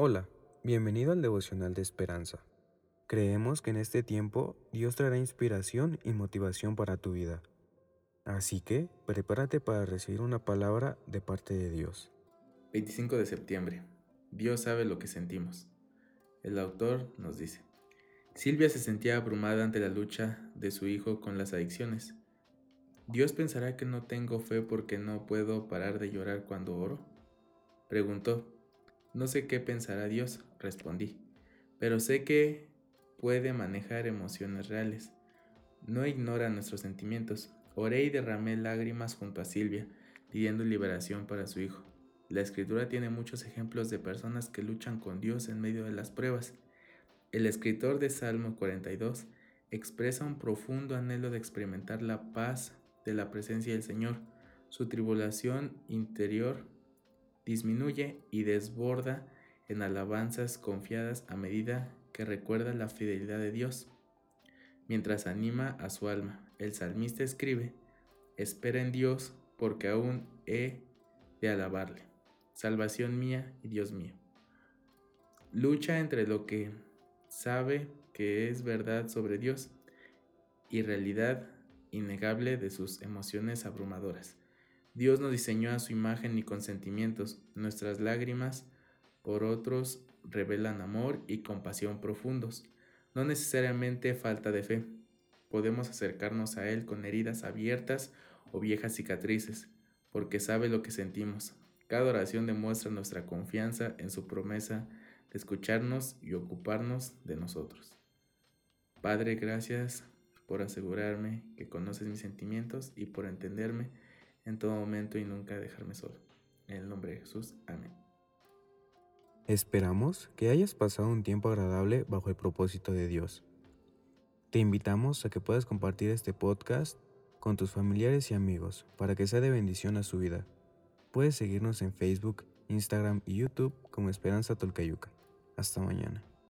Hola, bienvenido al devocional de esperanza. Creemos que en este tiempo Dios traerá inspiración y motivación para tu vida. Así que prepárate para recibir una palabra de parte de Dios. 25 de septiembre. Dios sabe lo que sentimos. El autor nos dice, Silvia se sentía abrumada ante la lucha de su hijo con las adicciones. ¿Dios pensará que no tengo fe porque no puedo parar de llorar cuando oro? Preguntó. No sé qué pensará Dios, respondí, pero sé que puede manejar emociones reales. No ignora nuestros sentimientos. Oré y derramé lágrimas junto a Silvia, pidiendo liberación para su hijo. La escritura tiene muchos ejemplos de personas que luchan con Dios en medio de las pruebas. El escritor de Salmo 42 expresa un profundo anhelo de experimentar la paz de la presencia del Señor. Su tribulación interior disminuye y desborda en alabanzas confiadas a medida que recuerda la fidelidad de Dios. Mientras anima a su alma, el salmista escribe, Espera en Dios porque aún he de alabarle, salvación mía y Dios mío. Lucha entre lo que sabe que es verdad sobre Dios y realidad innegable de sus emociones abrumadoras. Dios nos diseñó a su imagen y consentimientos. Nuestras lágrimas por otros revelan amor y compasión profundos, no necesariamente falta de fe. Podemos acercarnos a Él con heridas abiertas o viejas cicatrices, porque sabe lo que sentimos. Cada oración demuestra nuestra confianza en su promesa de escucharnos y ocuparnos de nosotros. Padre, gracias por asegurarme que conoces mis sentimientos y por entenderme en todo momento y nunca dejarme solo. En el nombre de Jesús, amén. Esperamos que hayas pasado un tiempo agradable bajo el propósito de Dios. Te invitamos a que puedas compartir este podcast con tus familiares y amigos para que sea de bendición a su vida. Puedes seguirnos en Facebook, Instagram y YouTube como Esperanza Tolcayuca. Hasta mañana.